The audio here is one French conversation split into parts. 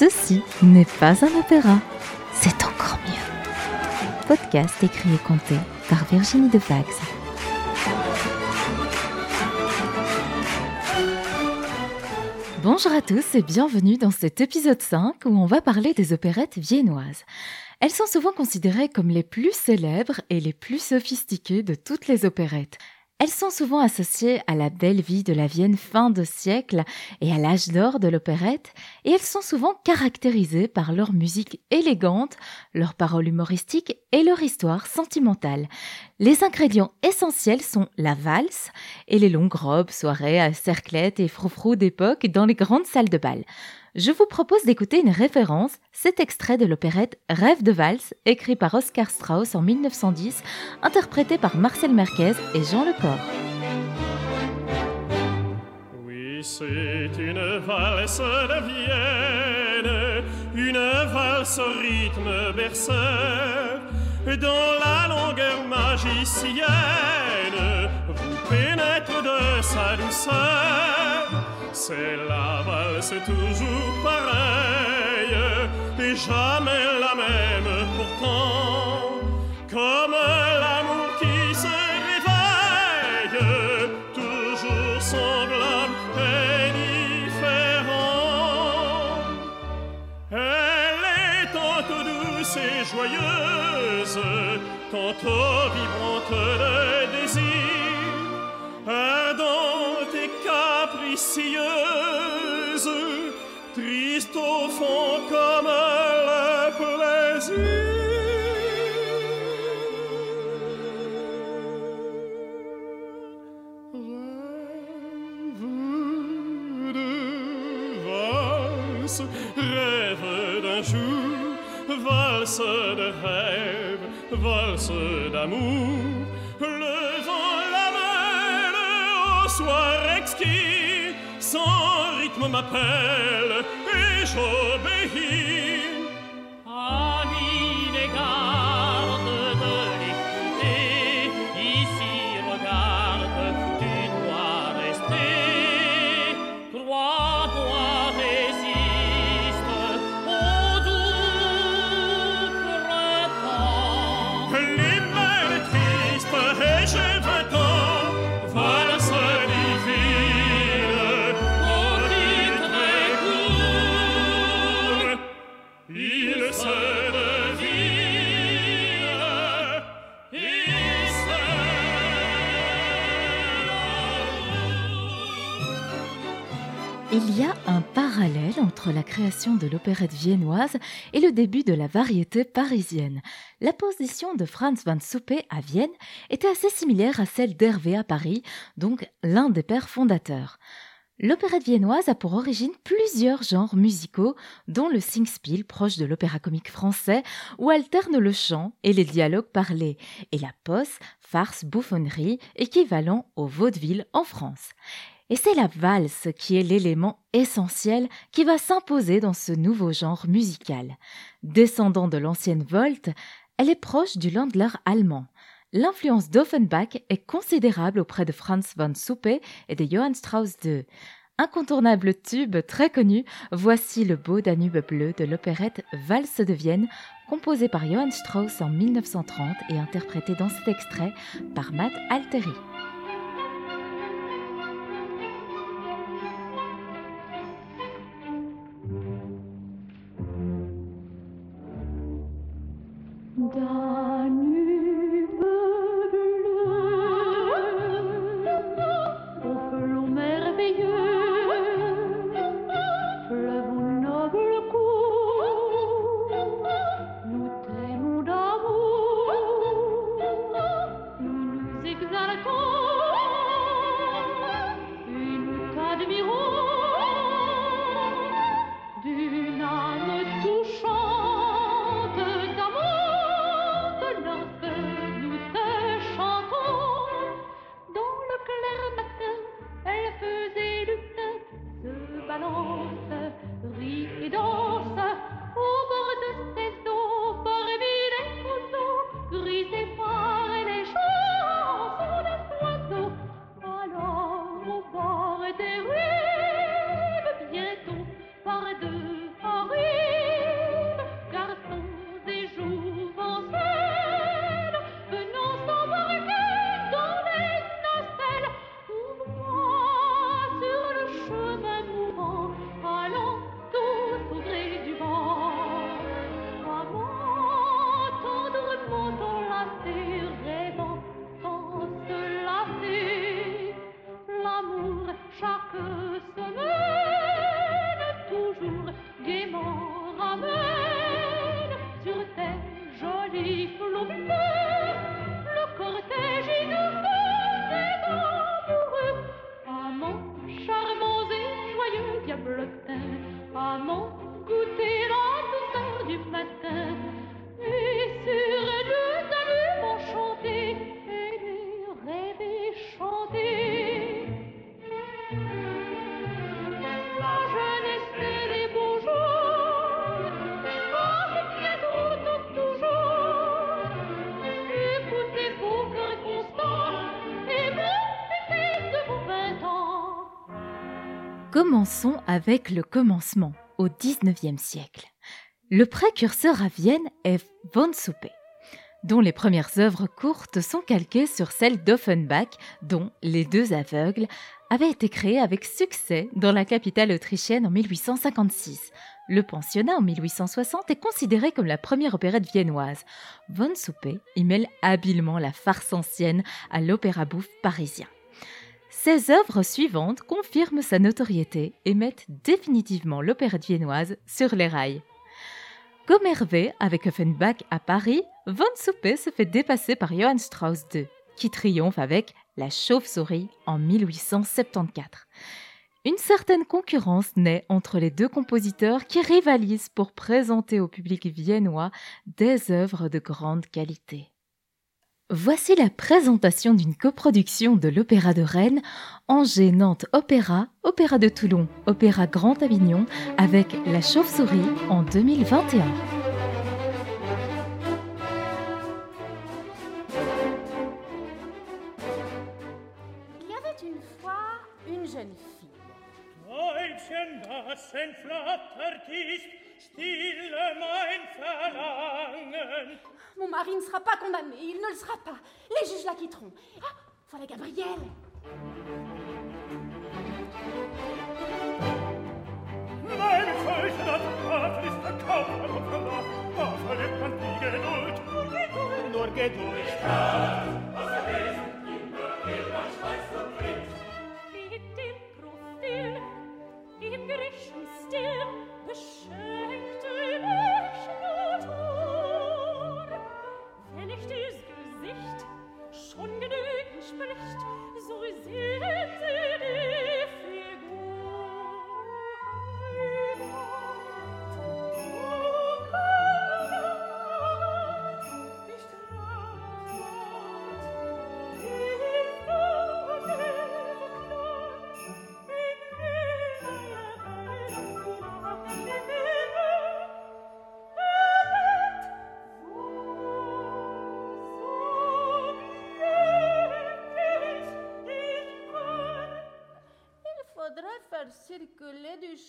Ceci n'est pas un opéra, c'est encore mieux. Podcast écrit et compté par Virginie Defax. Bonjour à tous et bienvenue dans cet épisode 5 où on va parler des opérettes viennoises. Elles sont souvent considérées comme les plus célèbres et les plus sophistiquées de toutes les opérettes. Elles sont souvent associées à la belle vie de la Vienne fin de siècle et à l'âge d'or de l'opérette, et elles sont souvent caractérisées par leur musique élégante, leurs paroles humoristiques et leur histoire sentimentale. Les ingrédients essentiels sont la valse et les longues robes, soirées à cerclettes et froufrous d'époque dans les grandes salles de bal je vous propose d'écouter une référence, cet extrait de l'opérette Rêve de valse, écrit par Oscar Strauss en 1910, interprété par Marcel Merquez et Jean Lecor. Oui, c'est une de Vienne, une valse rythme berceur, dans la longueur magicienne, vous pénètre de sa douceur c'est la valse toujours pareille et jamais la même. Pourtant comme l'amour qui se réveille toujours semblable et différent. Elle est tantôt douce et joyeuse tantôt vibrante de désir capricieuse, triste au fond comme le plaisir. Rêve de valse, rêve d'un jour, valse de rêve, valse d'amour, le vent la mêle au soir exquis, son rythme m'appelle et j'obéis. Il y a un parallèle entre la création de l'opérette viennoise et le début de la variété parisienne. La position de Franz van Suppé à Vienne était assez similaire à celle d'Hervé à Paris, donc l'un des pères fondateurs. L'opérette viennoise a pour origine plusieurs genres musicaux, dont le singspiel proche de l'opéra comique français, où alterne le chant et les dialogues parlés, et la posse, farce bouffonnerie, équivalent au vaudeville en France. Et c'est la valse qui est l'élément essentiel qui va s'imposer dans ce nouveau genre musical. Descendant de l'ancienne volte, elle est proche du Landler allemand. L'influence d'Offenbach est considérable auprès de Franz von Suppé et de Johann Strauss II. Incontournable tube très connu, voici le beau Danube bleu de l'opérette Valse de Vienne, composé par Johann Strauss en 1930 et interprété dans cet extrait par Matt Alteri. Danube Commençons avec le commencement, au XIXe siècle. Le précurseur à Vienne est von Suppe, dont les premières œuvres courtes sont calquées sur celles d'Offenbach, dont Les deux aveugles avaient été créées avec succès dans la capitale autrichienne en 1856. Le pensionnat en 1860 est considéré comme la première opérette viennoise. Von Suppe y mêle habilement la farce ancienne à l'opéra bouffe parisien. Ses œuvres suivantes confirment sa notoriété et mettent définitivement l'opérette viennoise sur les rails. Comme Hervé avec Offenbach à Paris, Von Suppe se fait dépasser par Johann Strauss II, qui triomphe avec La Chauve-souris en 1874. Une certaine concurrence naît entre les deux compositeurs qui rivalisent pour présenter au public viennois des œuvres de grande qualité. Voici la présentation d'une coproduction de l'Opéra de Rennes, Angers Nantes Opéra, Opéra de Toulon, Opéra Grand Avignon avec La Chauve-souris en 2021. Il y avait une fois une jeune fille. Stille mein Verlangen. Mon mari ne sera pas condamné, il ne le sera pas. Les juges la quitteront. Ah, voilà Gabrielle. Meine Furcht, das Tafel ist verkauft, und da, da verliert man die Geduld. Nur Geduld, nur Geduld.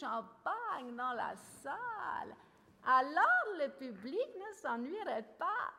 Champagne dans la salle. Alors le public ne s'ennuierait pas.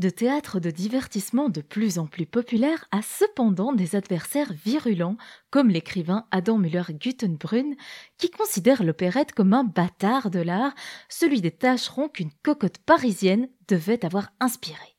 De théâtre de divertissement de plus en plus populaire a cependant des adversaires virulents, comme l'écrivain Adam Müller-Guttenbrunn, qui considère l'opérette comme un bâtard de l'art, celui des tâcherons qu'une cocotte parisienne devait avoir inspiré.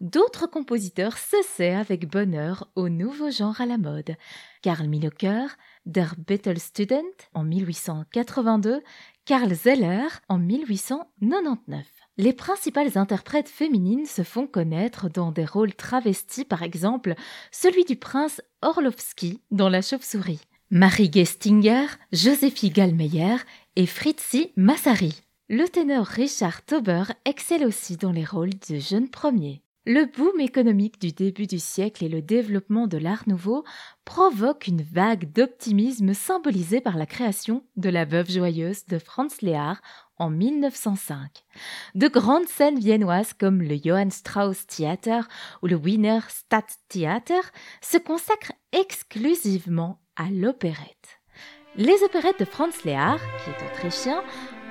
D'autres compositeurs cessaient avec bonheur au nouveau genre à la mode. Karl Milocker, Der Bettelstudent en 1882, Karl Zeller en 1899. Les principales interprètes féminines se font connaître dans des rôles travestis, par exemple celui du prince Orlovski dans La Chauve-souris, Marie Gestinger, Joséphie Gallmeyer et Fritzi Massari. Le ténor Richard Tauber excelle aussi dans les rôles de jeunes premiers. Le boom économique du début du siècle et le développement de l'art nouveau provoquent une vague d'optimisme symbolisée par la création de La Veuve joyeuse de Franz Lehár en 1905. De grandes scènes viennoises comme le Johann Strauss Theater ou le Wiener Stadttheater se consacrent exclusivement à l'opérette. Les opérettes de Franz Lehár, qui est autrichien,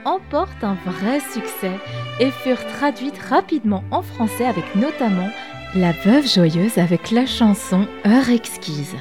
emportent un vrai succès et furent traduites rapidement en français avec notamment La Veuve joyeuse avec la chanson Heure exquise.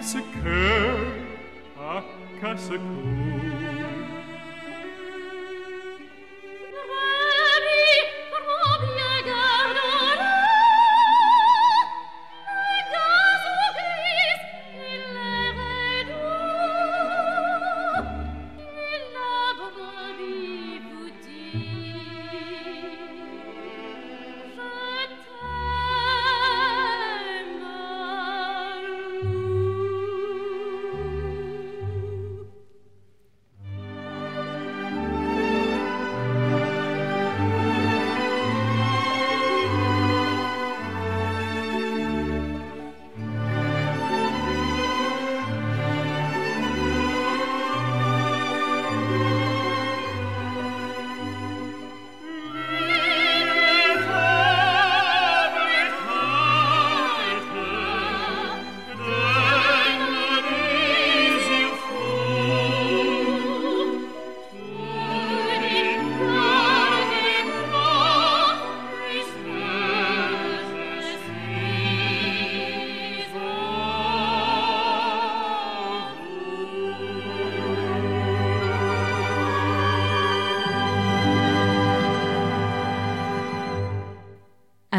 casse cœur, à casse cou.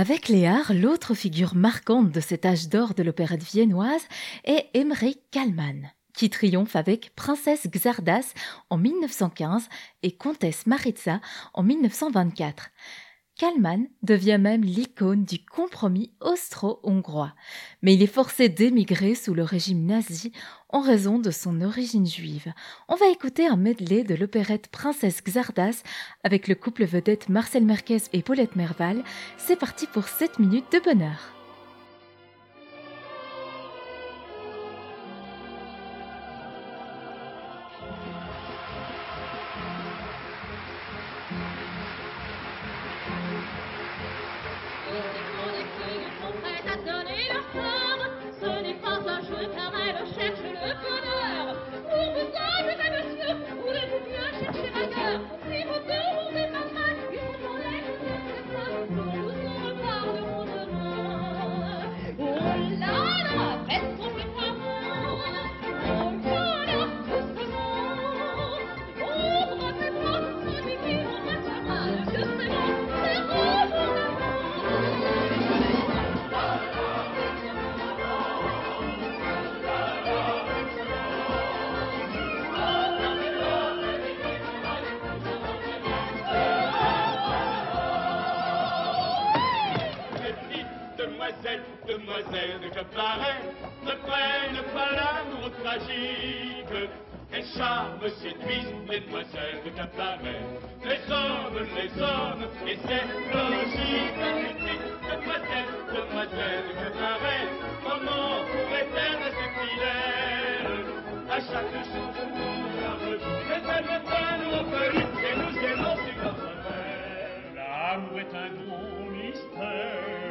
Avec Léard, l'autre figure marquante de cet âge d'or de l'opérette viennoise est Emmerich Kallmann, qui triomphe avec Princesse Xardas en 1915 et Comtesse Maritza en 1924. Kallmann devient même l'icône du compromis austro-hongrois, mais il est forcé d'émigrer sous le régime nazi en raison de son origine juive. On va écouter un medley de l'opérette Princesse Xardas avec le couple vedette Marcel Merquez et Paulette Merval. C'est parti pour 7 minutes de bonheur. demoiselle de paraît ne prennent pas l'amour tragique. Les charmes séduisent les demoiselles que paraît. Les hommes, les hommes, et c'est logique. Demoiselle, demoiselle de paraît, comment pourrait-elle rester fidèle? À chaque jour de mon Mais elle ne pas nous et nous aimons si L'amour est un grand mystère.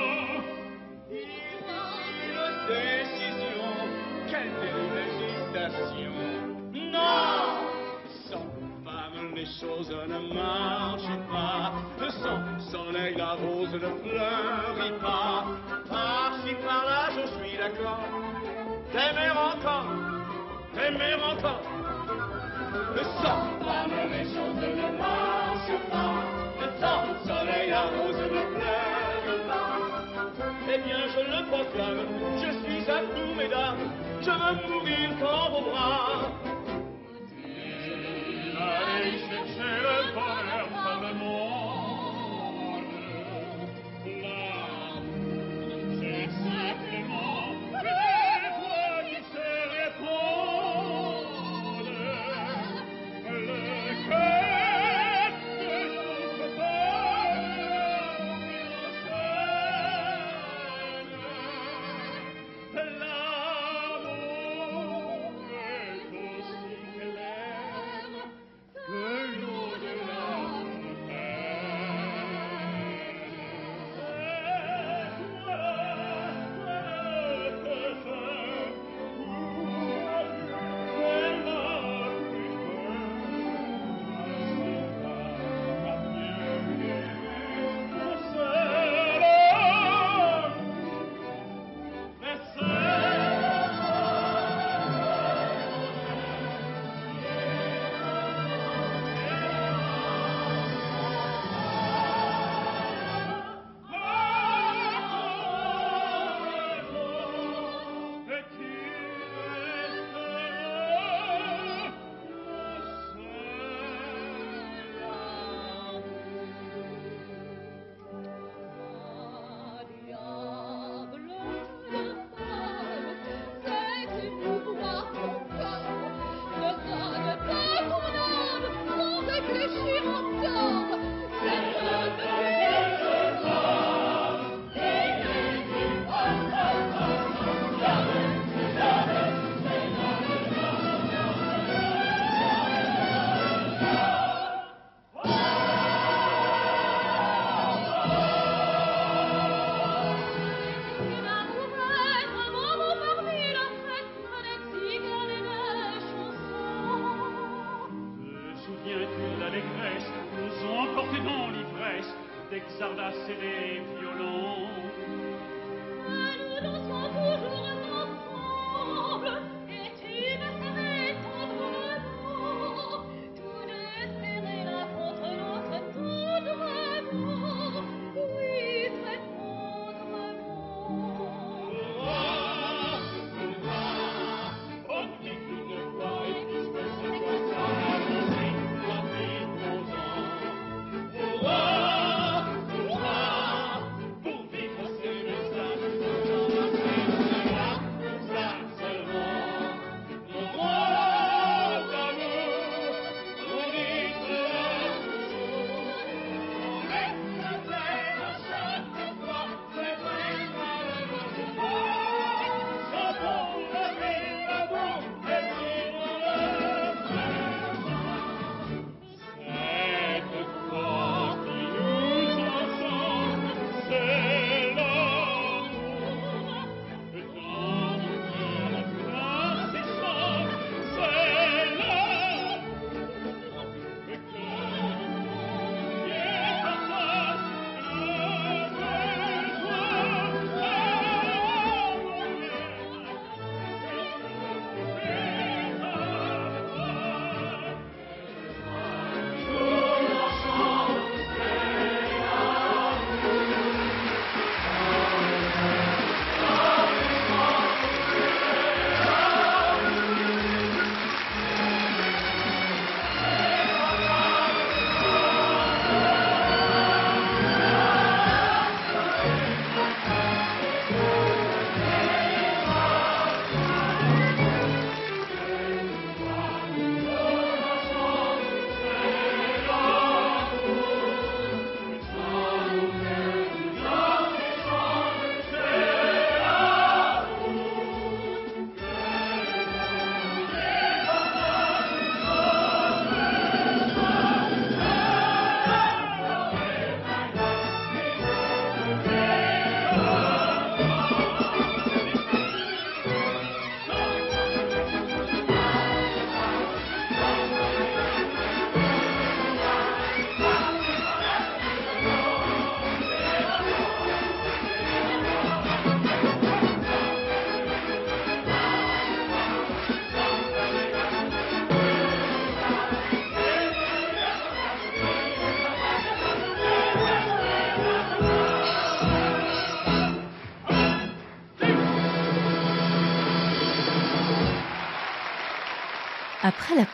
choses ne marchent pas. Le sang, soleil, la rose ne fleurit pas. Par-ci, par-là, je suis d'accord. T'aimer encore, t'aimer encore. Le sang, la mauvaise ne marche pas. Le sang, soleil, la rose ne fleurit pas. Eh bien, je le proclame, je suis à vous, mesdames. Je veux mourir dans vos bras.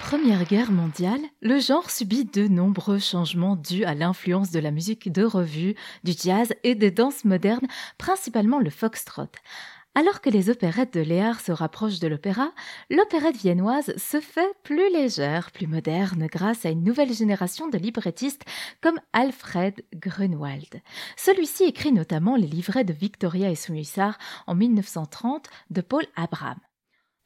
Première Guerre mondiale, le genre subit de nombreux changements dus à l'influence de la musique de revue, du jazz et des danses modernes, principalement le foxtrot. Alors que les opérettes de Léard se rapprochent de l'opéra, l'opérette viennoise se fait plus légère, plus moderne grâce à une nouvelle génération de librettistes comme Alfred Grunwald. Celui-ci écrit notamment les livrets de Victoria et son hussard en 1930 de Paul Abraham.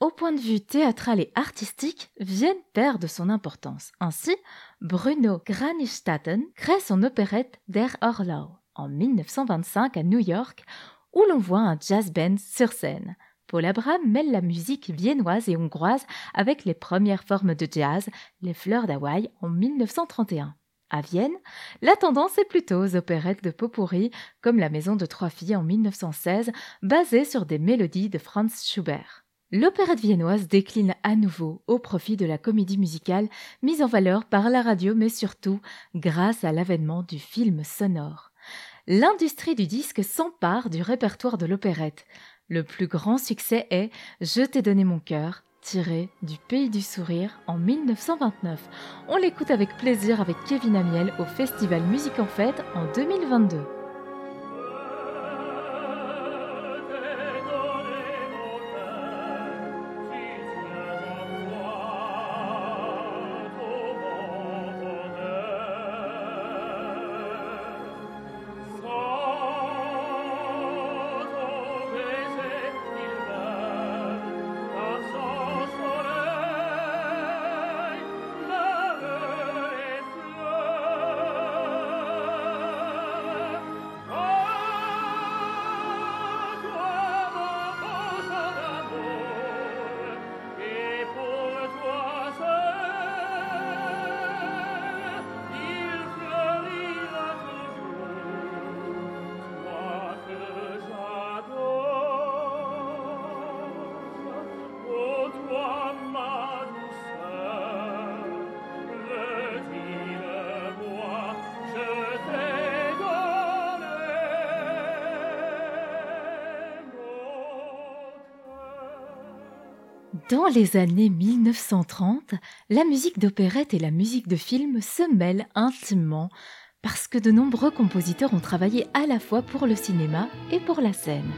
Au point de vue théâtral et artistique, Vienne perd de son importance. Ainsi, Bruno Granistaten crée son opérette Der Orlau en 1925 à New York, où l'on voit un jazz band sur scène. Paul Abraham mêle la musique viennoise et hongroise avec les premières formes de jazz, les fleurs d'Hawaï en 1931. À Vienne, la tendance est plutôt aux opérettes de Potpourri, comme La Maison de Trois Filles en 1916, basée sur des mélodies de Franz Schubert. L'opérette viennoise décline à nouveau au profit de la comédie musicale mise en valeur par la radio mais surtout grâce à l'avènement du film sonore. L'industrie du disque s'empare du répertoire de l'opérette. Le plus grand succès est Je t'ai donné mon cœur, tiré du Pays du Sourire en 1929. On l'écoute avec plaisir avec Kevin Amiel au Festival Musique en Fête en 2022. Dans les années 1930, la musique d'opérette et la musique de film se mêlent intimement parce que de nombreux compositeurs ont travaillé à la fois pour le cinéma et pour la scène.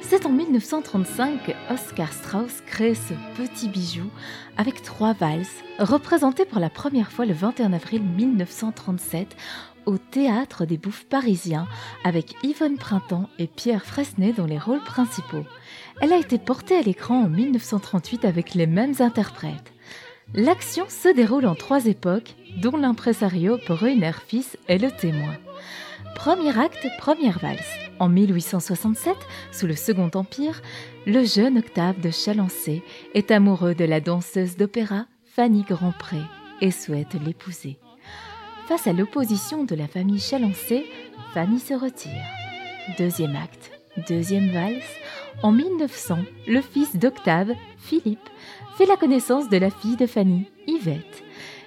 C'est en 1935 que Oscar Strauss crée ce petit bijou avec trois valses, représentées pour la première fois le 21 avril 1937 au Théâtre des Bouffes parisiens avec Yvonne Printemps et Pierre Fresnay dans les rôles principaux. Elle a été portée à l'écran en 1938 avec les mêmes interprètes. L'action se déroule en trois époques, dont l'impresario Brunner Fils est le témoin. Premier acte, première valse. En 1867, sous le Second Empire, le jeune Octave de Chalancé est amoureux de la danseuse d'opéra Fanny Grandpré et souhaite l'épouser. Face à l'opposition de la famille Chalancé, Fanny se retire. Deuxième acte, deuxième valse. En 1900, le fils d'Octave, Philippe, fait la connaissance de la fille de Fanny, Yvette,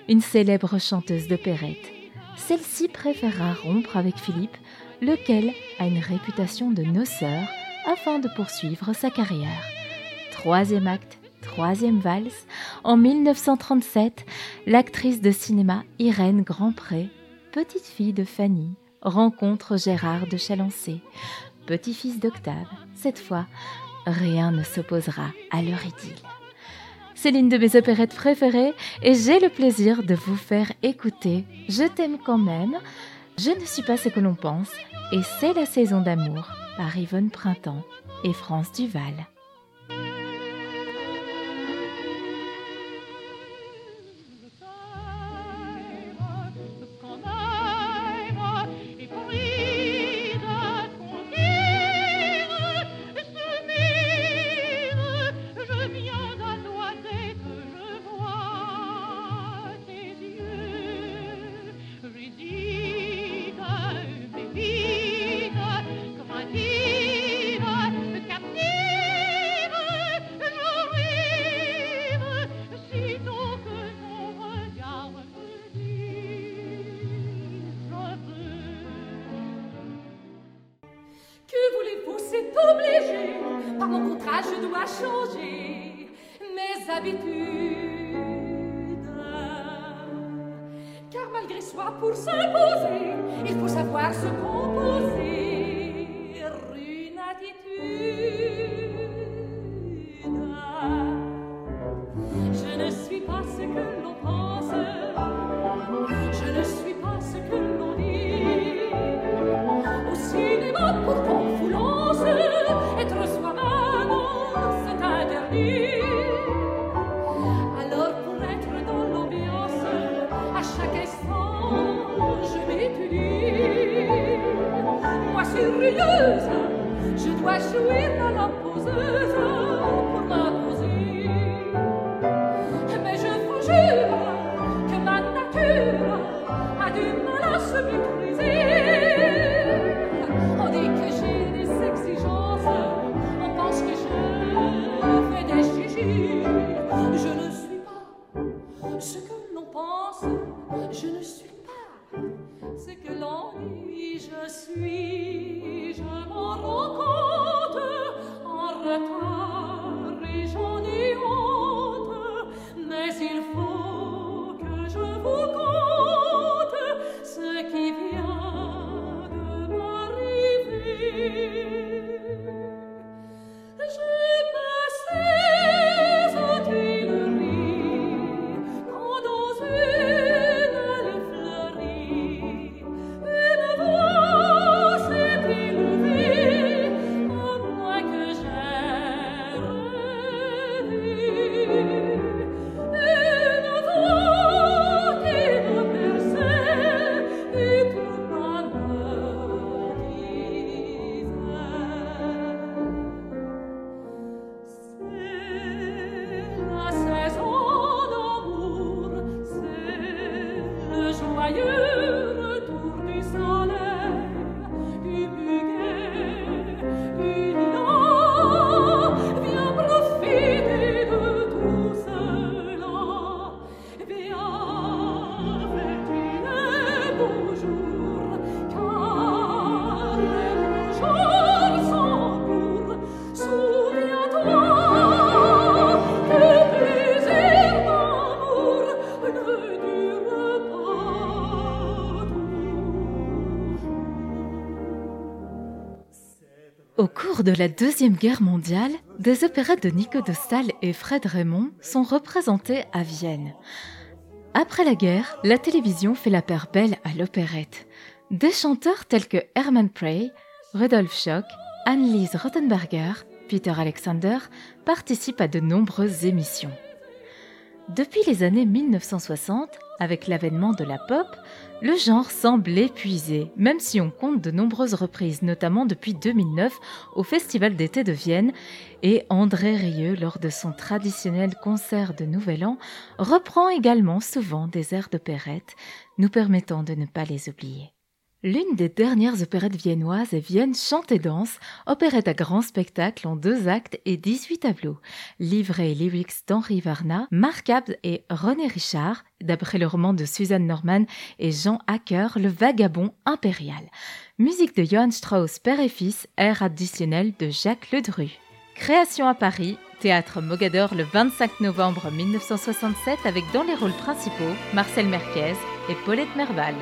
une célèbre chanteuse d'opérette. Celle-ci préférera rompre avec Philippe, lequel a une réputation de noceur, afin de poursuivre sa carrière. Troisième acte, troisième valse. En 1937, l'actrice de cinéma Irène Grandpré, petite fille de Fanny, rencontre Gérard de Chalancé, petit-fils d'Octave. Cette fois, rien ne s'opposera à leur idylle. C'est l'une de mes opérettes préférées et j'ai le plaisir de vous faire écouter Je t'aime quand même, Je ne suis pas ce que l'on pense et C'est la saison d'amour par Yvonne Printemps et France Duval. Je dois jouir à la poseuse cours de la Deuxième Guerre mondiale, des opérettes de Nico de Stahl et Fred Raymond sont représentées à Vienne. Après la guerre, la télévision fait la paire belle à l'opérette. Des chanteurs tels que Hermann Prey, Rudolf Schock, Anneliese Rottenberger, Peter Alexander participent à de nombreuses émissions. Depuis les années 1960, avec l'avènement de la pop, le genre semble épuisé, même si on compte de nombreuses reprises, notamment depuis 2009 au Festival d'été de Vienne, et André Rieu, lors de son traditionnel concert de Nouvel An, reprend également souvent des airs d'opérette, nous permettant de ne pas les oublier. L'une des dernières opérettes viennoises est Vienne chante et danse, opérette à grand spectacle en deux actes et 18 tableaux. Livré et lyrics d'Henri Varna, Marcable et René Richard, d'après le roman de Suzanne Norman et Jean Hacker, Le Vagabond impérial. Musique de Johann Strauss, père et fils, air additionnel de Jacques Ledru. Création à Paris, Théâtre Mogador le 25 novembre 1967 avec dans les rôles principaux Marcel Merquez et Paulette Merval.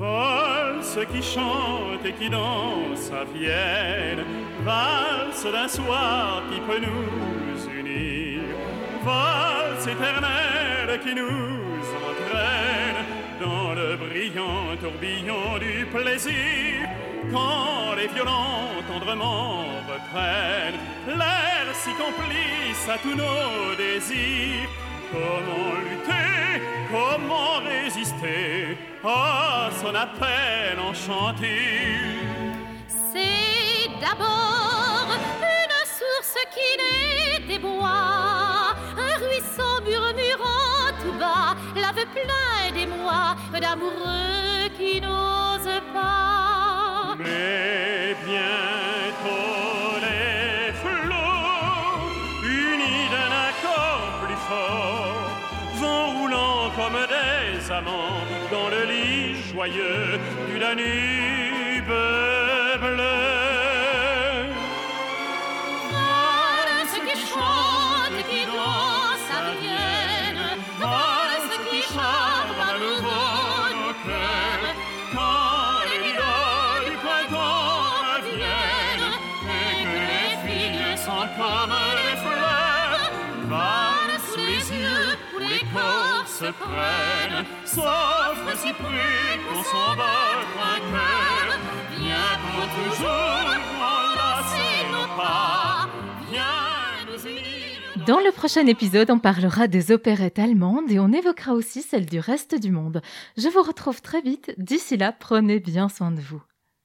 Valse qui chante et qui danse à Vienne, valse d'un soir qui peut nous unir, valse éternelle qui nous entraîne dans le brillant tourbillon du plaisir. Quand les violons tendrement reprennent l'air si complice à tous nos désirs, comment lutter, comment résister à son appel enchanté? C'est d'abord une source qui naît des bois, un ruisseau murmurant tout bas, l'aveu plein d'émoi d'amoureux qui n'osent pas. Dans le lit joyeux du Danube bleu. Valse qui chante et qui danse à Vienne, valse qui charme à nouveau nos cœurs. Quand les lilas du printemps reviennent et que les filles sont comme les fleurs, valent sous les yeux où les corps se prennent, Dans le prochain épisode, on parlera des opérettes allemandes et on évoquera aussi celles du reste du monde. Je vous retrouve très vite. D'ici là, prenez bien soin de vous.